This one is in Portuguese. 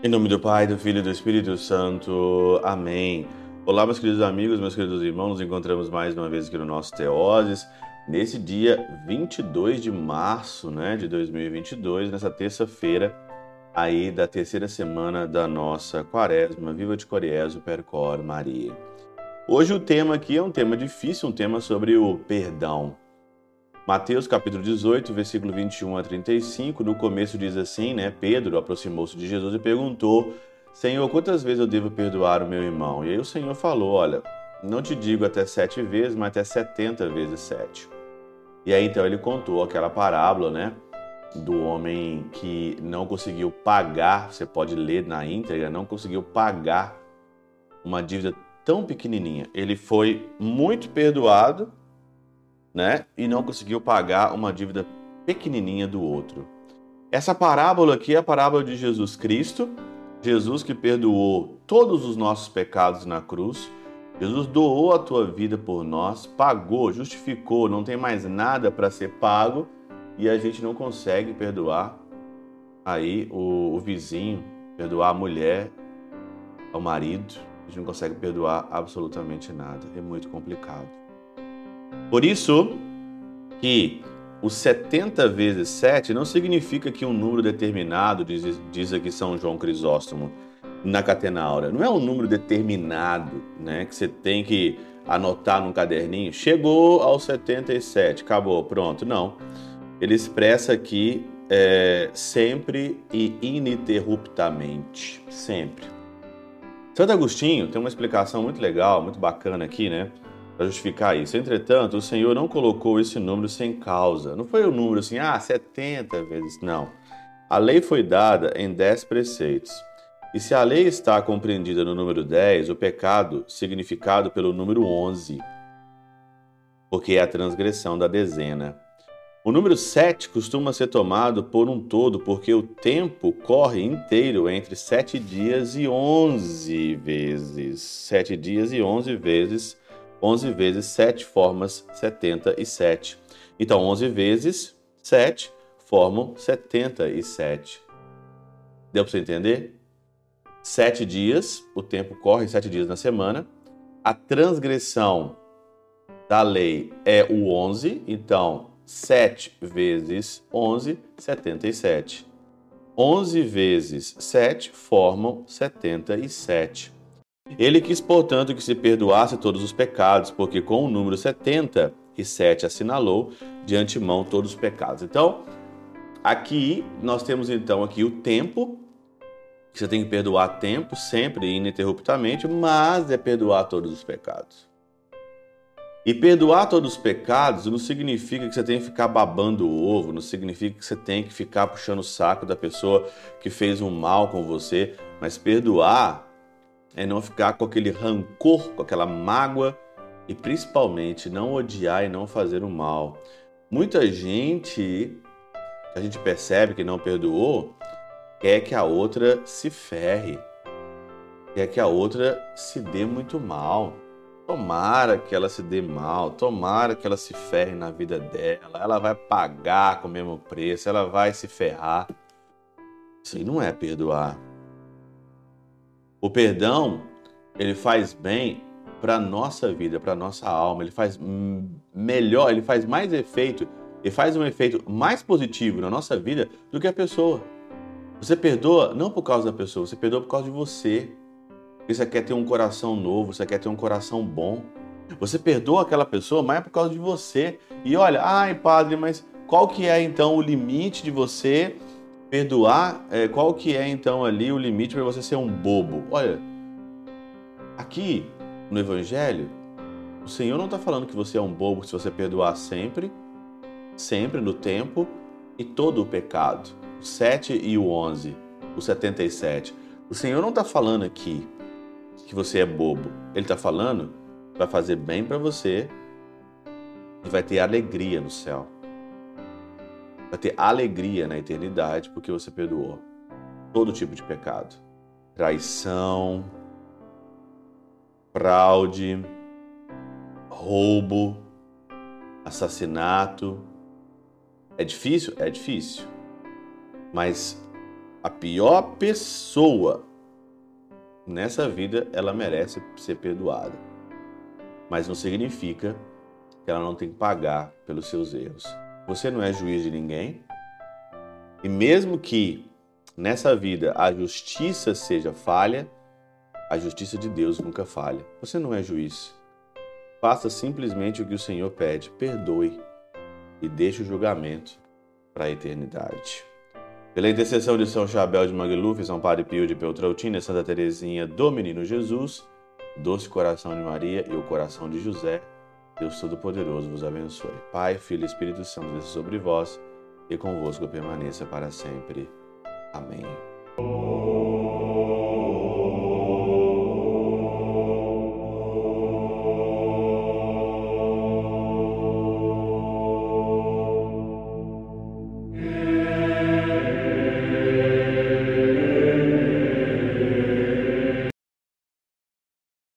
Em nome do Pai, do Filho e do Espírito Santo. Amém. Olá, meus queridos amigos, meus queridos irmãos, nos encontramos mais uma vez aqui no nosso Teoses, nesse dia 22 de março né, de 2022, nessa terça-feira aí da terceira semana da nossa quaresma, Viva de Coriezo, Percor Maria. Hoje o tema aqui é um tema difícil, um tema sobre o perdão. Mateus capítulo 18, versículo 21 a 35, no começo diz assim, né? Pedro aproximou-se de Jesus e perguntou: Senhor, quantas vezes eu devo perdoar o meu irmão? E aí o Senhor falou: Olha, não te digo até sete vezes, mas até setenta vezes sete. E aí então ele contou aquela parábola, né? Do homem que não conseguiu pagar, você pode ler na íntegra, não conseguiu pagar uma dívida tão pequenininha. Ele foi muito perdoado, né? E não conseguiu pagar uma dívida pequenininha do outro. Essa parábola aqui é a parábola de Jesus Cristo, Jesus que perdoou todos os nossos pecados na cruz. Jesus doou a tua vida por nós, pagou, justificou, não tem mais nada para ser pago e a gente não consegue perdoar aí o, o vizinho, perdoar a mulher, o marido, a gente não consegue perdoar absolutamente nada, é muito complicado. Por isso que os 70 vezes 7 não significa que um número determinado, diz, diz aqui São João Crisóstomo, na Catena Áurea. Não é um número determinado, né, que você tem que anotar num caderninho. Chegou aos 77, acabou, pronto. Não. Ele expressa aqui é, sempre e ininterruptamente. Sempre. Santo Agostinho tem uma explicação muito legal, muito bacana aqui, né? para justificar isso. Entretanto, o Senhor não colocou esse número sem causa. Não foi o um número assim, ah, 70 vezes. Não. A lei foi dada em 10 preceitos. E se a lei está compreendida no número 10, o pecado significado pelo número 11, porque é a transgressão da dezena. O número 7 costuma ser tomado por um todo, porque o tempo corre inteiro entre 7 dias e 11 vezes. 7 dias e 11 vezes 11 vezes 7 formas 77. Então, 11 vezes 7 formam 77. Deu para você entender? Sete dias, o tempo corre sete dias na semana. A transgressão da lei é o 11, então 7 vezes 11, 77. 11 vezes 7 formam 77. Ele quis, portanto, que se perdoasse todos os pecados, porque com o número 77 assinalou de antemão todos os pecados. Então, aqui nós temos então aqui o tempo, que você tem que perdoar tempo, sempre, ininterruptamente, mas é perdoar todos os pecados. E perdoar todos os pecados não significa que você tem que ficar babando o ovo, não significa que você tem que ficar puxando o saco da pessoa que fez um mal com você, mas perdoar é não ficar com aquele rancor, com aquela mágoa e principalmente não odiar e não fazer o mal. Muita gente a gente percebe que não perdoou quer que a outra se ferre, quer que a outra se dê muito mal. Tomara que ela se dê mal, tomara que ela se ferre na vida dela, ela vai pagar com o mesmo preço, ela vai se ferrar. Isso aí não é perdoar. O perdão, ele faz bem para nossa vida, para nossa alma, ele faz melhor, ele faz mais efeito, e faz um efeito mais positivo na nossa vida do que a pessoa. Você perdoa não por causa da pessoa, você perdoa por causa de você. Você quer ter um coração novo, você quer ter um coração bom. Você perdoa aquela pessoa, mas é por causa de você. E olha, ai padre, mas qual que é então o limite de você Perdoar, é, qual que é então ali o limite para você ser um bobo? Olha, aqui no Evangelho, o Senhor não está falando que você é um bobo se você perdoar sempre, sempre no tempo e todo o pecado. O 7 e o 11, o 77. O Senhor não está falando aqui que você é bobo. Ele está falando vai fazer bem para você e vai ter alegria no céu vai ter alegria na eternidade porque você perdoou todo tipo de pecado. Traição, fraude, roubo, assassinato. É difícil? É difícil. Mas a pior pessoa nessa vida, ela merece ser perdoada. Mas não significa que ela não tem que pagar pelos seus erros. Você não é juiz de ninguém. E mesmo que nessa vida a justiça seja falha, a justiça de Deus nunca falha. Você não é juiz. Faça simplesmente o que o Senhor pede, perdoe e deixe o julgamento para a eternidade. Pela intercessão de São Chabel de Magluf, São Padre Pio de Peltrautina, Santa Teresinha do Menino Jesus, doce coração de Maria e o coração de José, Deus Todo-Poderoso vos abençoe. Pai, Filho e Espírito Santo, desça sobre vós e convosco permaneça para sempre. Amém.